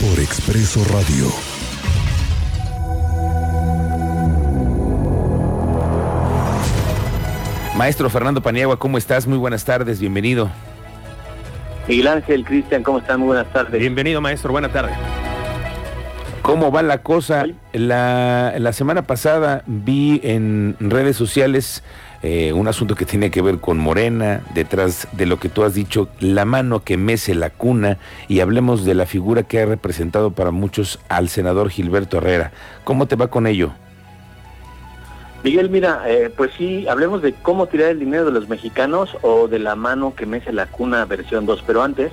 por Expreso Radio. Maestro Fernando Paniagua, ¿cómo estás? Muy buenas tardes, bienvenido. Miguel Ángel, Cristian, ¿cómo están? Muy buenas tardes. Bienvenido, maestro, buena tarde. ¿Cómo va la cosa? La, la semana pasada vi en redes sociales eh, un asunto que tiene que ver con Morena, detrás de lo que tú has dicho, la mano que mece la cuna, y hablemos de la figura que ha representado para muchos al senador Gilberto Herrera. ¿Cómo te va con ello? Miguel, mira, eh, pues sí, hablemos de cómo tirar el dinero de los mexicanos o de la mano que mece la cuna versión 2, pero antes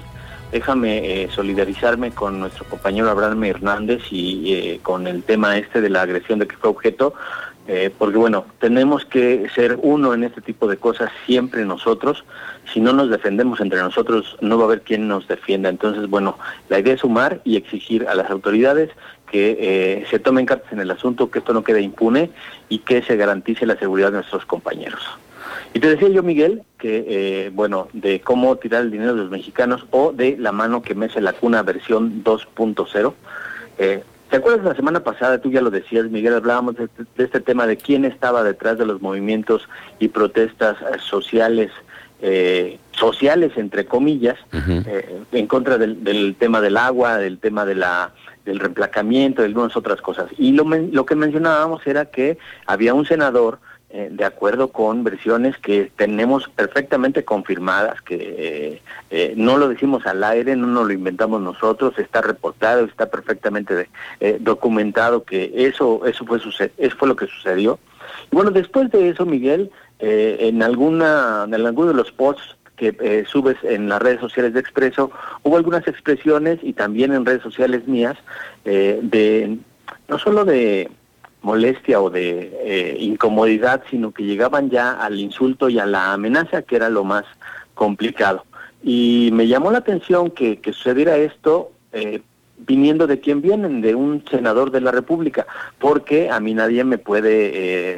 déjame eh, solidarizarme con nuestro compañero Abraham Hernández y con el tema este de la agresión de que fue objeto. Eh, porque bueno, tenemos que ser uno en este tipo de cosas siempre nosotros. Si no nos defendemos entre nosotros, no va a haber quien nos defienda. Entonces, bueno, la idea es sumar y exigir a las autoridades que eh, se tomen cartas en el asunto, que esto no quede impune y que se garantice la seguridad de nuestros compañeros. Y te decía yo, Miguel, que, eh, bueno, de cómo tirar el dinero de los mexicanos o de la mano que mece la cuna versión 2.0. Eh, ¿Te acuerdas la semana pasada, tú ya lo decías, Miguel, hablábamos de, este tema de quién estaba detrás de los movimientos y protestas eh, sociales, eh, sociales entre comillas, eh, en contra del, tema del agua, del tema de la del reemplacamiento, de algunas otras cosas. Y lo, lo que mencionábamos era que había un senador eh, de acuerdo con versiones que tenemos perfectamente confirmadas, que eh, eh, no lo decimos al aire, no nos lo inventamos nosotros, está reportado, está perfectamente documentado que eso eso fue eso fue lo que sucedió. Bueno, después de eso, Miguel, en alguna en alguno de los posts que subes en las redes sociales de Expreso, hubo algunas expresiones y también en redes sociales mías de no solo de molestia o de eh, incomodidad, sino que llegaban ya al insulto y a la amenaza, que era lo más complicado. Y me llamó la atención que, que sucediera esto eh, viniendo de quien vienen, de un senador de la República, porque a mí nadie me puede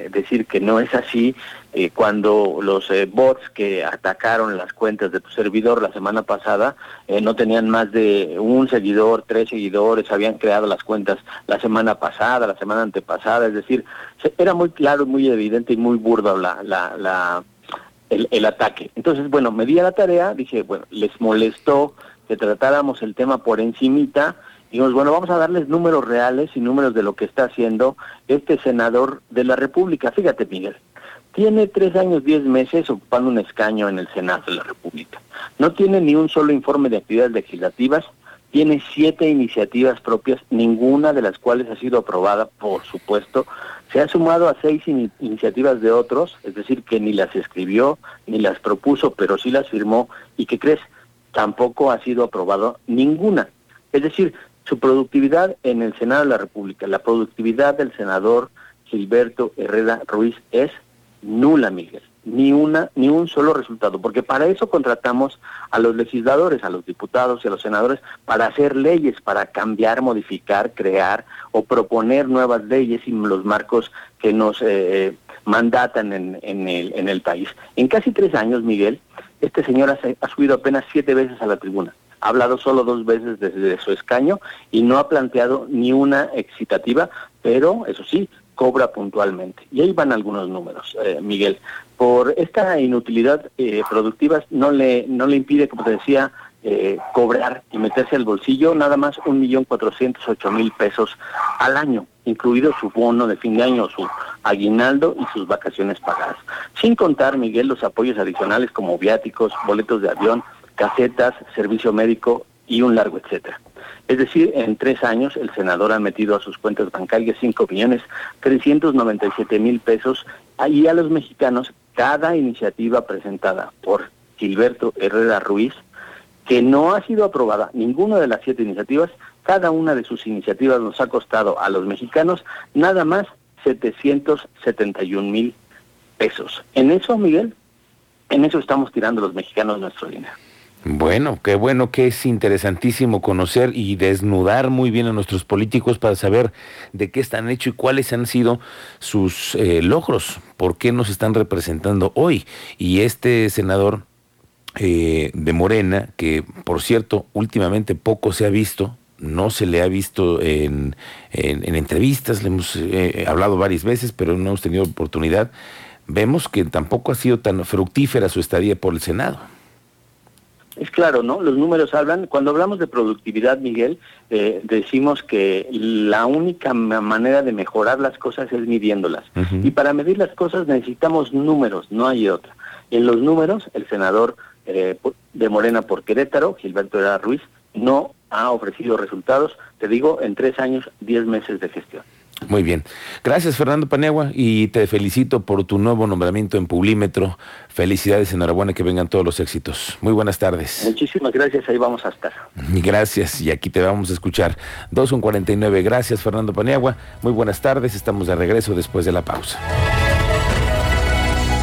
eh, decir que no es así eh, cuando los eh, bots que atacaron las cuentas de tu servidor la semana pasada no tenían más de un seguidor, tres seguidores, habían creado las cuentas la semana pasada, la semana antepasada, es decir, era muy claro, muy evidente y muy burdo la, la, la el, el ataque. Entonces, bueno, me di a la tarea, dije, bueno, les molestó que tratáramos el tema por encimita, dijimos, bueno, vamos a darles números reales y números de lo que está haciendo este senador de la República. Fíjate, Miguel, tiene tres años, diez meses ocupando un escaño en el Senado de la República. No tiene ni un solo informe de actividades legislativas, tiene siete iniciativas propias, ninguna de las cuales ha sido aprobada, por supuesto. Se ha sumado a seis iniciativas de otros, es decir, que ni las escribió, ni las propuso, pero sí las firmó. ¿Y qué crees? tampoco ha sido aprobado ninguna. Es decir, su productividad en el Senado de la República, la productividad del senador Gilberto Herrera Ruiz es nula, Miguel. Ni una, ni un solo resultado, porque para eso contratamos a los legisladores, a los diputados y a los senadores para hacer leyes, para cambiar, modificar, crear o proponer nuevas leyes y los marcos que nos eh, mandatan en, en, el, en el país. En casi tres años, Miguel, este señor ha, subido apenas siete veces a la tribuna. Ha hablado solo dos veces desde su escaño y no ha planteado ni una excitativa, pero eso sí, cobra puntualmente. Y ahí van algunos números, eh, Miguel. Por esta inutilidad eh, productiva no le, no le impide, como te decía, eh, cobrar y meterse al bolsillo nada más un millón cuatrocientos ocho mil pesos al año, incluido su bono de fin de año, su aguinaldo y sus vacaciones pagadas. Sin contar, Miguel, los apoyos adicionales como viáticos, boletos de avión, casetas, servicio médico y un largo etcétera. Es decir, en tres años el senador ha metido a sus cuentas bancarias cinco millones trescientos noventa y siete mil pesos y a los mexicanos cada iniciativa presentada por Gilberto Herrera Ruiz, que no ha sido aprobada ninguna de las siete iniciativas, cada una de sus iniciativas nos ha costado a los mexicanos nada más 771 mil pesos. En eso, Miguel, en eso estamos tirando los mexicanos nuestro dinero. Bueno, qué bueno que es interesantísimo conocer y desnudar muy bien a nuestros políticos para saber de qué están hechos y cuáles han sido sus eh, logros, por qué nos están representando hoy. Y este senador eh, de Morena, que por cierto últimamente poco se ha visto, no se le ha visto en, entrevistas, le hemos eh, hablado varias veces, pero no hemos tenido oportunidad. Vemos que tampoco ha sido tan fructífera su estadía por el Senado. Es claro, ¿no? Los números hablan. Cuando hablamos de productividad, Miguel, eh, decimos que la única manera de mejorar las cosas es midiéndolas. Y para medir las cosas necesitamos números, no hay otra. En los números, el senador eh, de Morena por Querétaro, Gilberto Herrera Ruiz, no ha ofrecido resultados, te digo, en tres años, diez meses de gestión. Muy bien. Gracias, Fernando Paniagua, y te felicito por tu nuevo nombramiento en Publímetro. Felicidades, enhorabuena, que vengan todos los éxitos. Muy buenas tardes. Muchísimas gracias, ahí vamos a estar. Gracias, y aquí te vamos a escuchar. 2 Gracias, Fernando Paniagua. Muy buenas tardes, estamos de regreso después de la pausa.